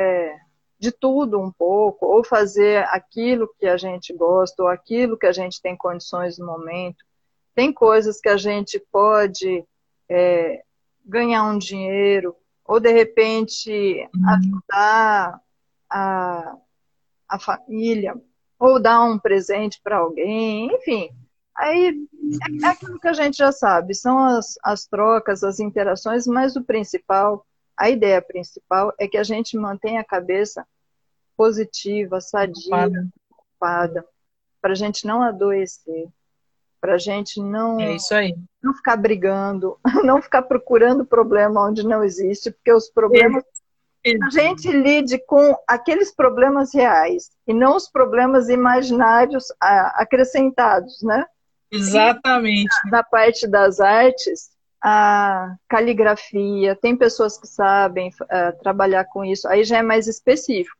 é, de tudo um pouco, ou fazer aquilo que a gente gosta, ou aquilo que a gente tem condições no momento. Tem coisas que a gente pode é, ganhar um dinheiro, ou de repente uhum. ajudar a, a família, ou dar um presente para alguém, enfim. Aí é, é aquilo que a gente já sabe, são as, as trocas, as interações, mas o principal, a ideia principal é que a gente mantenha a cabeça positiva, sadia, ocupada, para a gente não adoecer, para a gente não, é isso aí. não ficar brigando, não ficar procurando problema onde não existe, porque os problemas. É. A gente lide com aqueles problemas reais e não os problemas imaginários acrescentados, né? Exatamente. Na, na parte das artes, a caligrafia, tem pessoas que sabem uh, trabalhar com isso, aí já é mais específico.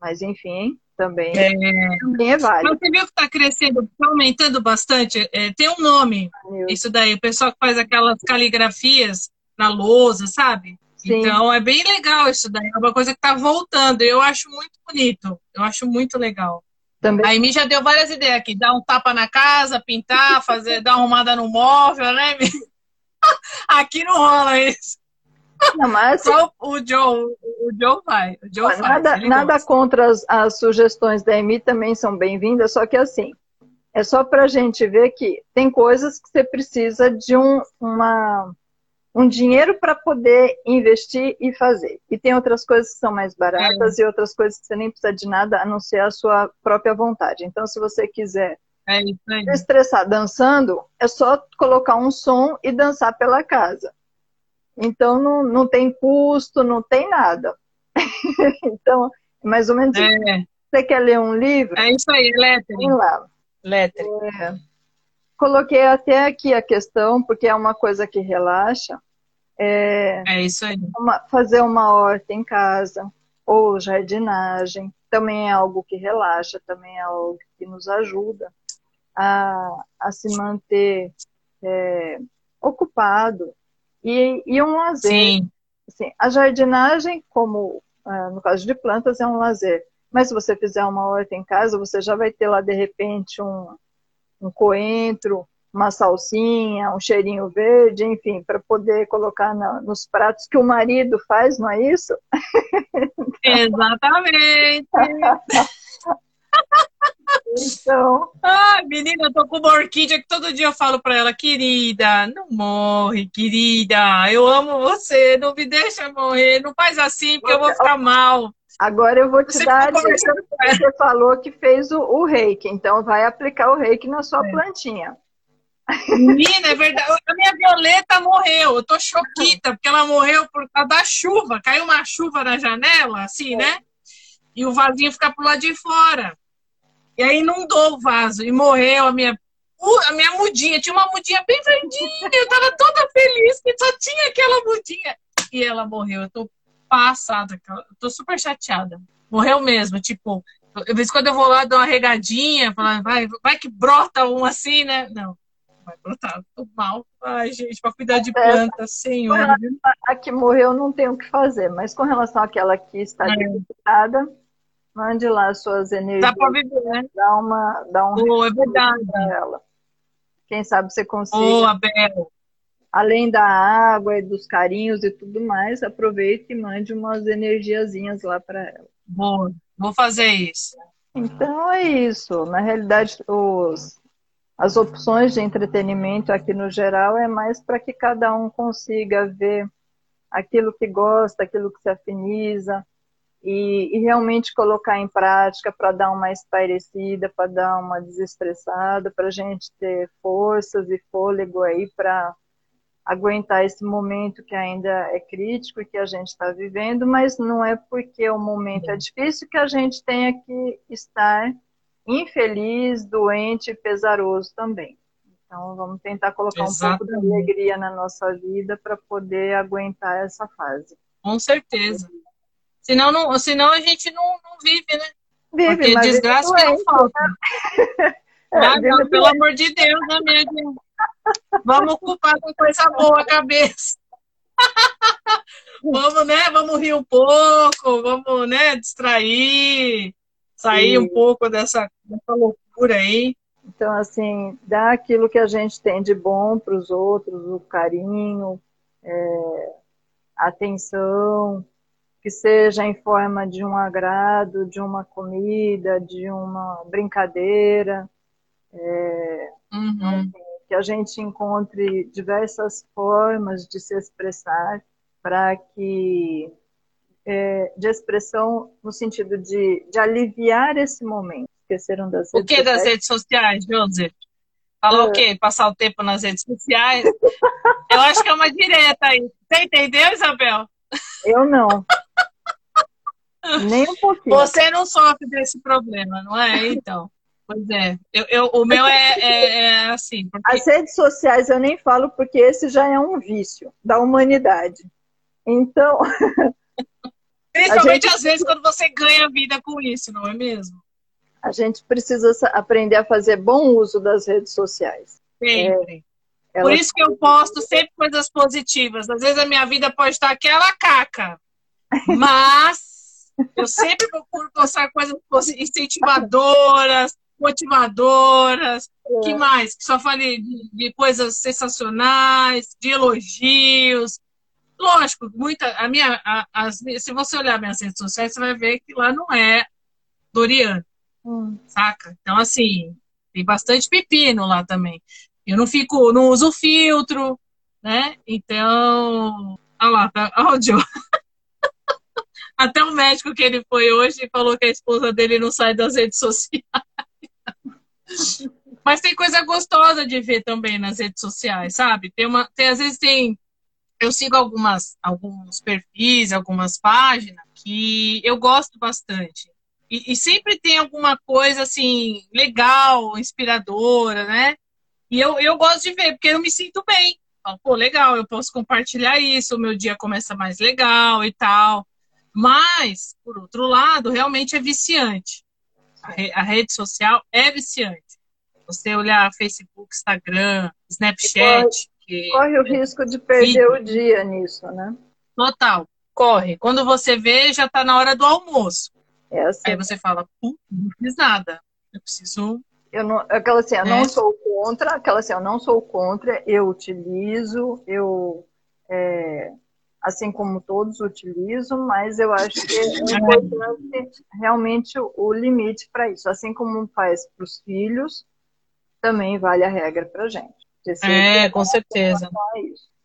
Mas, enfim, também é, também é válido. Mas você viu que está crescendo, está aumentando bastante? É, tem um nome, isso daí, o pessoal que faz aquelas caligrafias na lousa, sabe? Sim. Então é bem legal isso daí, é uma coisa que está voltando. Eu acho muito bonito, eu acho muito legal. Também. A Amy já deu várias ideias aqui, dar um tapa na casa, pintar, fazer, dar uma arrumada no móvel, né? aqui não rola isso. Não, mas Só o Joe, o Joe vai. O Joe faz, nada nada contra as, as sugestões da Emi também são bem-vindas, só que assim, é só para a gente ver que tem coisas que você precisa de um, uma, um dinheiro para poder investir e fazer. E tem outras coisas que são mais baratas é. e outras coisas que você nem precisa de nada a não ser a sua própria vontade. Então, se você quiser é se estressar dançando, é só colocar um som e dançar pela casa. Então não, não tem custo, não tem nada. então, mais ou menos. É. Você quer ler um livro? É isso aí, lettering. Vem lá. Lettering. É. Coloquei até aqui a questão, porque é uma coisa que relaxa. É, é isso aí. Uma, fazer uma horta em casa, ou jardinagem, também é algo que relaxa, também é algo que nos ajuda a, a se manter é, ocupado, e, e um lazer. Sim. Assim, a jardinagem, como uh, no caso de plantas, é um lazer. Mas se você fizer uma horta em casa, você já vai ter lá, de repente, um, um coentro, uma salsinha, um cheirinho verde, enfim, para poder colocar na, nos pratos que o marido faz, não é isso? Exatamente! Então. Ai, menina, eu tô com uma orquídea que todo dia eu falo pra ela, querida, não morre, querida, eu amo você, não me deixa morrer, não faz assim porque eu vou ficar mal. Agora eu vou te você dar Você falou que fez o, o, reiki, então vai aplicar o reiki na sua é. plantinha. Menina, é verdade. A minha violeta morreu. Eu tô choquita, porque ela morreu por causa da chuva. Caiu uma chuva na janela, assim, é. né? E o vasinho fica pro lado de fora. E aí inundou o vaso e morreu a minha, a minha mudinha. Tinha uma mudinha bem verdinha. Eu tava toda feliz que só tinha aquela mudinha. E ela morreu. Eu tô passada, eu tô super chateada. Morreu mesmo, tipo, de vez em quando eu vou lá dar uma regadinha, falando, vai, vai que brota um assim, né? Não, vai brotar, tô mal. Ai, gente, pra cuidar de é, planta, senhor. A que morreu não tem o que fazer, mas com relação àquela que está é. debilitada, Mande lá suas energias. Dá para viver, né? Dá, uma, dá um oh, é verdade. ela. Quem sabe você consiga. Oh, Abel. Além da água e dos carinhos e tudo mais, aproveite e mande umas energiazinhas lá para ela. Boa, vou fazer isso. Então é isso. Na realidade, os, as opções de entretenimento aqui no geral é mais para que cada um consiga ver aquilo que gosta, aquilo que se afiniza, e, e realmente colocar em prática para dar uma espairecida, para dar uma desestressada, para a gente ter forças e fôlego aí para aguentar esse momento que ainda é crítico e que a gente está vivendo, mas não é porque o momento é difícil que a gente tenha que estar infeliz, doente e pesaroso também. Então, vamos tentar colocar Exatamente. um pouco de alegria na nossa vida para poder aguentar essa fase. Com certeza. Senão, não, senão a gente não, não vive, né? Vive, Porque desgraça que não falta. É, ah, não, pelo amor de Deus, né, minha gente? Vamos ocupar com coisa boa a cabeça. vamos, né? Vamos rir um pouco, vamos, né? Distrair, sair Sim. um pouco dessa, dessa loucura aí. Então, assim, dar aquilo que a gente tem de bom para os outros, o carinho, é, atenção, que seja em forma de um agrado, de uma comida, de uma brincadeira, é, uhum. que a gente encontre diversas formas de se expressar para que é, de expressão no sentido de, de aliviar esse momento. Esqueceram das redes O que das redes sociais, Joseph? Falar o quê? Passar o tempo nas redes sociais? Eu acho que é uma direta aí. Você entendeu, Isabel? Eu não. Nem um pouquinho. Você não sofre desse problema, não é? Então. Pois é. Eu, eu o meu é, é, é assim. Porque... As redes sociais eu nem falo porque esse já é um vício da humanidade. Então. Principalmente gente... às vezes quando você ganha vida com isso, não é mesmo? A gente precisa aprender a fazer bom uso das redes sociais. Sempre. É, Por isso que eu posto sempre coisas positivas. Às vezes a minha vida pode estar aquela caca. Mas eu sempre procuro postar coisas incentivadoras, motivadoras. É. que mais? Que só falei de, de, coisas sensacionais, de elogios. lógico, muita, a minha, a, as, se você olhar minhas redes sociais, você vai ver que lá não é Doriana, hum. saca? Então, assim, tem bastante pepino lá também. Eu não fico, não uso filtro, né? Então, olha lá, tá, olha o Joe. Até o médico que ele foi hoje falou que a esposa dele não sai das redes sociais. Mas tem coisa gostosa de ver também nas redes sociais, sabe? Tem uma, tem, às vezes tem. Eu sigo algumas, alguns perfis, algumas páginas que eu gosto bastante. E, e sempre tem alguma coisa assim, legal, inspiradora, né? E eu, eu gosto de ver, porque eu me sinto bem. Pô, legal, eu posso compartilhar isso, o meu dia começa mais legal e tal. Mas, por outro lado, realmente é viciante. A, re a rede social é viciante. Você olhar Facebook, Instagram, Snapchat. Corre, corre o risco de perder o dia nisso, né? Total, corre. Quando você vê, já está na hora do almoço. É assim. Aí você fala, não fiz nada. Eu preciso. Eu não, aquela assim, eu é. não sou contra, aquela assim, eu não sou contra, eu utilizo, eu é, assim como todos utilizam, mas eu acho que é importante realmente o, limite para isso. Assim como faz para os filhos, também vale a regra para a gente. É, com certeza.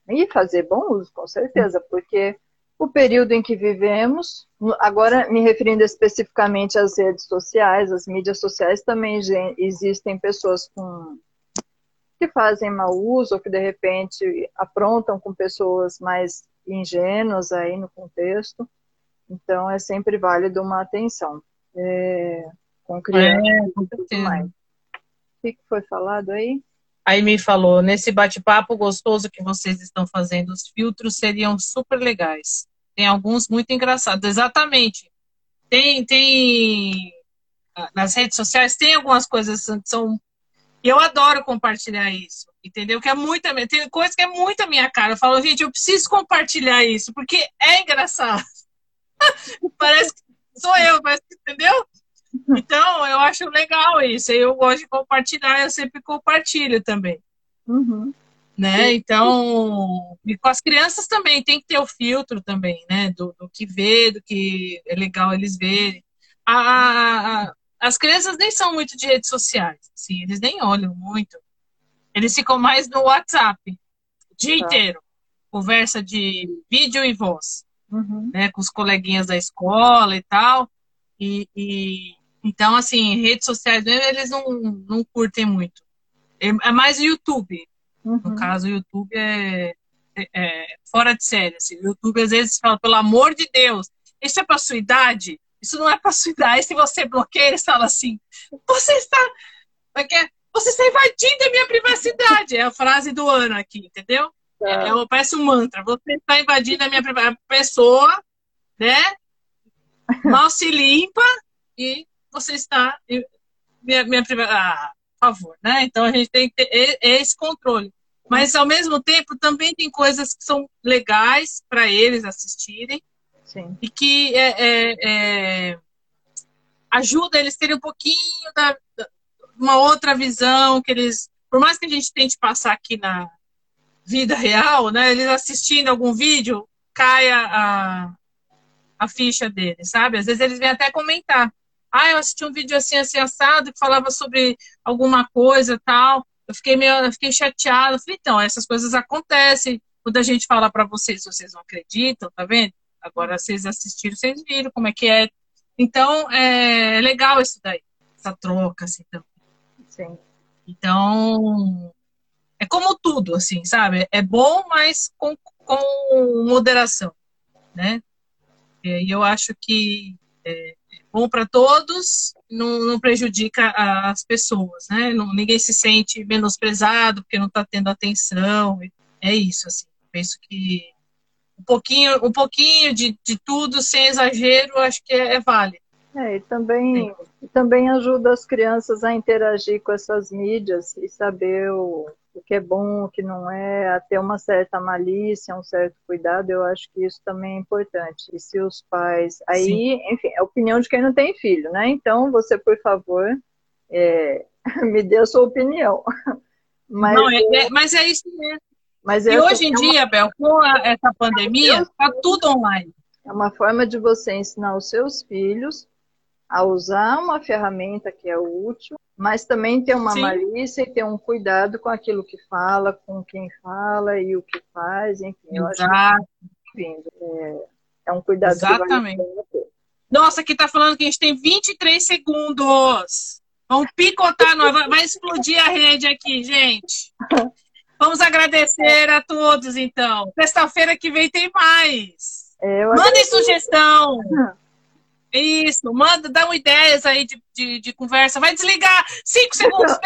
E fazer bom uso, com certeza, porque o período em que vivemos, agora me referindo especificamente às redes sociais, às mídias sociais, também existem pessoas com que fazem mau uso ou que de repente aprontam com pessoas mais ingênuos aí no contexto. Então é sempre válido uma atenção é, com crianças é, e tudo mais. O que foi falado aí? Aí me falou, nesse bate-papo gostoso que vocês estão fazendo, os filtros seriam super legais. Tem alguns muito engraçados. Exatamente. Tem, tem nas redes sociais tem algumas coisas que são e eu adoro compartilhar isso, entendeu? Que é muita, tem coisa que é muito a minha cara. Eu falo, gente, eu preciso compartilhar isso, porque é engraçado. parece que sou eu, mas entendeu? Então, eu acho legal isso. Eu gosto de compartilhar, eu sempre compartilho também. Uhum. Né? Então, e com as crianças também tem que ter o filtro também, né? Do, do que vê, do que é legal eles verem. A, a, as crianças nem são muito de redes sociais, assim, eles nem olham muito. Eles ficam mais no WhatsApp o dia tá. inteiro. Conversa de vídeo e voz, uhum. né, com os coleguinhas da escola e tal. E, e então, assim, redes sociais eles não, não curtem muito. É, é mais o YouTube. Uhum. No caso, o YouTube é, é, é, fora de série. Assim. O YouTube às vezes fala, pelo amor de Deus, isso é para sua idade? Isso não é para sua idade. Se você bloqueia, eles falam assim: você está. É você está invadindo a minha privacidade. É a frase do ano aqui, entendeu? É, é, parece um mantra. Você está invadindo a minha privacidade. A pessoa, né? Mal se limpa e você está. Minha, minha privacidade. Ah, por favor, né? Então a gente tem que ter esse controle. Mas ao mesmo tempo também tem coisas que são legais para eles assistirem Sim. E que é, é, é, ajuda eles terem um pouquinho da, uma outra visão, que eles, por mais que a gente tente passar aqui na vida real, né, eles assistindo algum vídeo, cai a, a ficha deles, sabe? Às vezes eles vêm até comentar. Ah, eu assisti um vídeo assim, assim, assado, que falava sobre alguma coisa tal. Eu fiquei meio, eu fiquei chateada. Eu falei, então, essas coisas acontecem. Quando a gente fala para vocês, vocês não acreditam, tá vendo? Agora vocês assistiram, vocês viram como é que é. Então, é legal isso daí, essa troca, assim, também. Sim. Então, é como tudo, assim, sabe? É bom, mas com, com moderação, né? E eu acho que é bom para todos, não, não, prejudica as pessoas, né? Não, ninguém se sente menosprezado porque não está tendo atenção. É isso, assim. Penso que um pouquinho, um pouquinho de, de tudo, sem exagero, acho que é, é válido. É, e também, também ajuda as crianças a interagir com essas mídias e saber o, o que é bom, o que não é, a ter uma certa malícia, um certo cuidado, eu acho que isso também é importante. E se os pais. Aí, Sim. enfim, é a opinião de quem não tem filho, né? Então, você, por favor, é, me dê a sua opinião. Mas, não, é, é, mas é isso mesmo. Mas E hoje em é uma- dia, Bel, com a- essa pandemia, tá tudo online. É uma forma de você ensinar os seus filhos a usar uma ferramenta que é útil, mas também ter uma Sim. malícia e ter um cuidado com aquilo que fala, com quem fala e o que faz, enfim, eu acho que é, é, é um cuidado que vale Exatamente. pena ter. Nossa, aqui tá falando que a gente tem 23 segundos. Vamos picotar, nós, vai- explodir a rede aqui, gente. Vamos agradecer a todos, então. Sexta-feira que vem tem mais. É, Mandem sugestão. Isso, manda, dá uma ideias aí de, de, de conversa. Vai desligar cinco segundos.